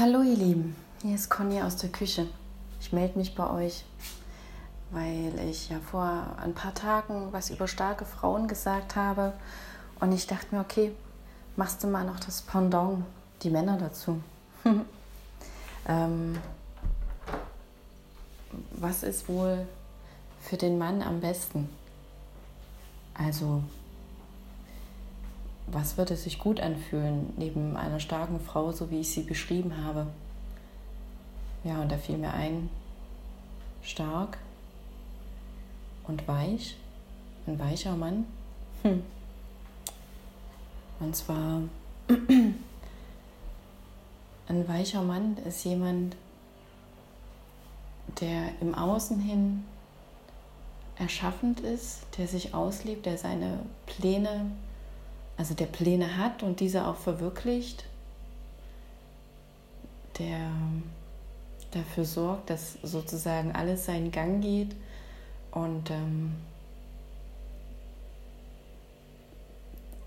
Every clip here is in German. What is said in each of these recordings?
Hallo ihr Lieben, hier ist Conny aus der Küche. Ich melde mich bei euch, weil ich ja vor ein paar Tagen was über starke Frauen gesagt habe und ich dachte mir, okay, machst du mal noch das Pendant, die Männer dazu. ähm, was ist wohl für den Mann am besten? Also was würde sich gut anfühlen neben einer starken Frau, so wie ich sie beschrieben habe. Ja, und da fiel mir ein, stark und weich, ein weicher Mann. Hm. Und zwar, ein weicher Mann ist jemand, der im Außen hin erschaffend ist, der sich auslebt, der seine Pläne also der Pläne hat und diese auch verwirklicht, der dafür sorgt, dass sozusagen alles seinen Gang geht und ähm,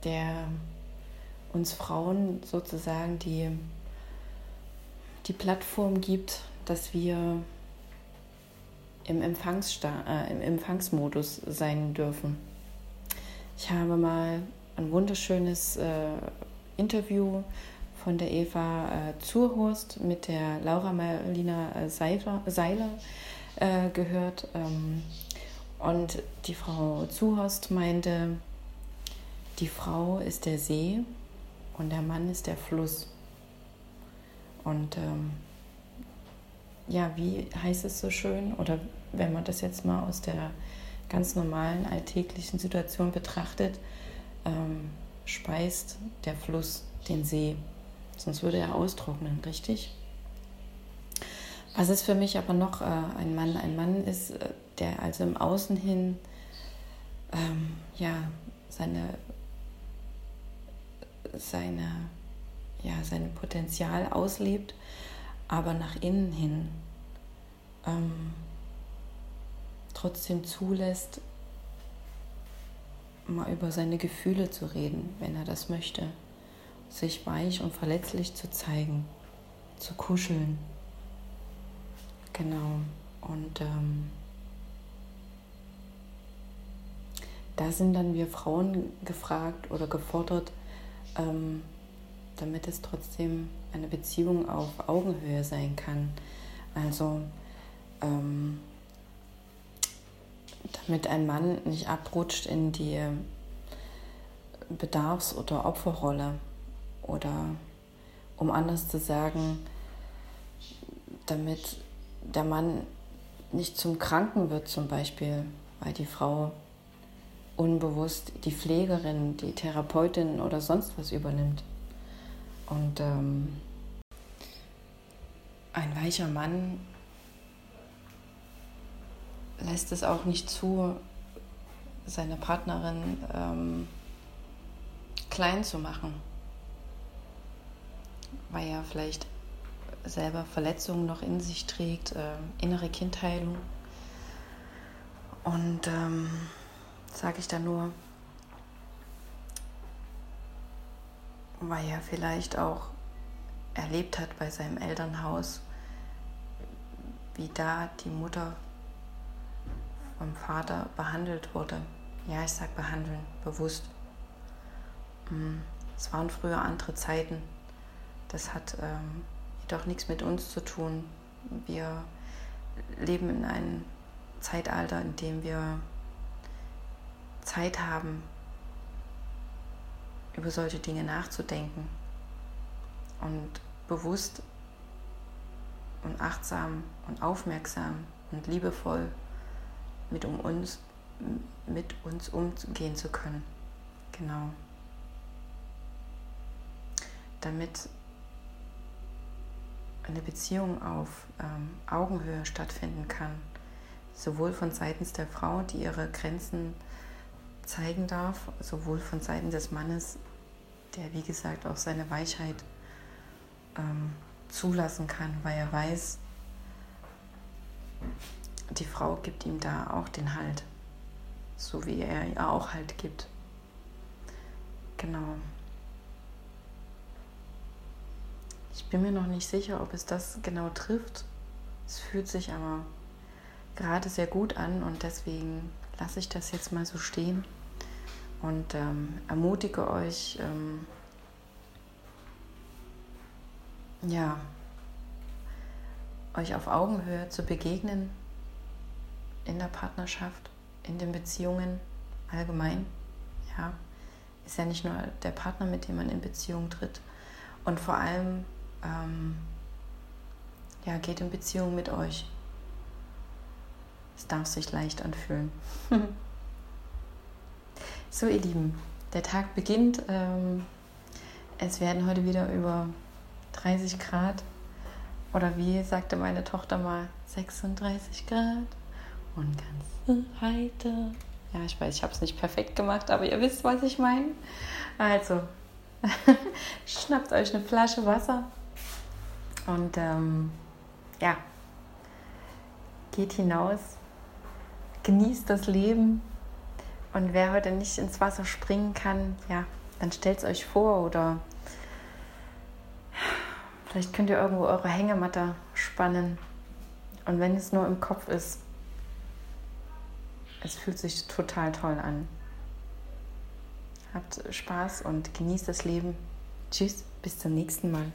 der uns Frauen sozusagen die, die Plattform gibt, dass wir im, Empfangssta äh, im Empfangsmodus sein dürfen. Ich habe mal ein wunderschönes äh, Interview von der Eva äh, Zurhorst mit der Laura Marlina äh, Seiler, Seiler äh, gehört. Ähm, und die Frau Zuhorst meinte, die Frau ist der See und der Mann ist der Fluss. Und ähm, ja, wie heißt es so schön? Oder wenn man das jetzt mal aus der ganz normalen alltäglichen Situation betrachtet, ähm, speist der Fluss den See. Sonst würde er austrocknen, richtig? Was ist für mich aber noch äh, ein Mann? Ein Mann ist, äh, der also im Außen hin ähm, ja, seine, seine, ja, sein Potenzial auslebt, aber nach innen hin ähm, trotzdem zulässt, mal über seine Gefühle zu reden, wenn er das möchte. Sich weich und verletzlich zu zeigen, zu kuscheln. Genau. Und ähm, da sind dann wir Frauen gefragt oder gefordert, ähm, damit es trotzdem eine Beziehung auf Augenhöhe sein kann. Also ähm, damit ein Mann nicht abrutscht in die Bedarfs- oder Opferrolle oder um anders zu sagen, damit der Mann nicht zum Kranken wird zum Beispiel, weil die Frau unbewusst die Pflegerin, die Therapeutin oder sonst was übernimmt. Und ähm, ein weicher Mann lässt es auch nicht zu, seine Partnerin ähm, klein zu machen, weil er vielleicht selber Verletzungen noch in sich trägt, äh, innere Kindheilung. Und ähm, sage ich da nur, weil er vielleicht auch erlebt hat bei seinem Elternhaus, wie da die Mutter vom Vater behandelt wurde. Ja, ich sage behandeln, bewusst. Mm, es waren früher andere Zeiten. Das hat ähm, jedoch nichts mit uns zu tun. Wir leben in einem Zeitalter, in dem wir Zeit haben, über solche Dinge nachzudenken und bewusst und achtsam und aufmerksam und liebevoll mit, um uns, mit uns umgehen zu können. Genau. Damit eine Beziehung auf ähm, Augenhöhe stattfinden kann, sowohl von seitens der Frau, die ihre Grenzen zeigen darf, sowohl von Seiten des Mannes, der wie gesagt auch seine Weichheit ähm, zulassen kann, weil er weiß, die Frau gibt ihm da auch den Halt, so wie er ihr auch Halt gibt. Genau. Ich bin mir noch nicht sicher, ob es das genau trifft. Es fühlt sich aber gerade sehr gut an und deswegen lasse ich das jetzt mal so stehen und ähm, ermutige euch, ähm, ja, euch auf Augenhöhe zu begegnen in der Partnerschaft, in den Beziehungen allgemein. Ja, ist ja nicht nur der Partner, mit dem man in Beziehung tritt. Und vor allem, ähm, ja, geht in Beziehung mit euch. Es darf sich leicht anfühlen. so, ihr Lieben, der Tag beginnt. Ähm, es werden heute wieder über 30 Grad oder wie sagte meine Tochter mal, 36 Grad und ganz heiter. Ja, ich weiß, ich habe es nicht perfekt gemacht, aber ihr wisst, was ich meine. Also, schnappt euch eine Flasche Wasser und ähm, ja, geht hinaus, genießt das Leben und wer heute nicht ins Wasser springen kann, ja, dann stellt es euch vor oder vielleicht könnt ihr irgendwo eure Hängematte spannen und wenn es nur im Kopf ist, es fühlt sich total toll an. Habt Spaß und genießt das Leben. Tschüss, bis zum nächsten Mal.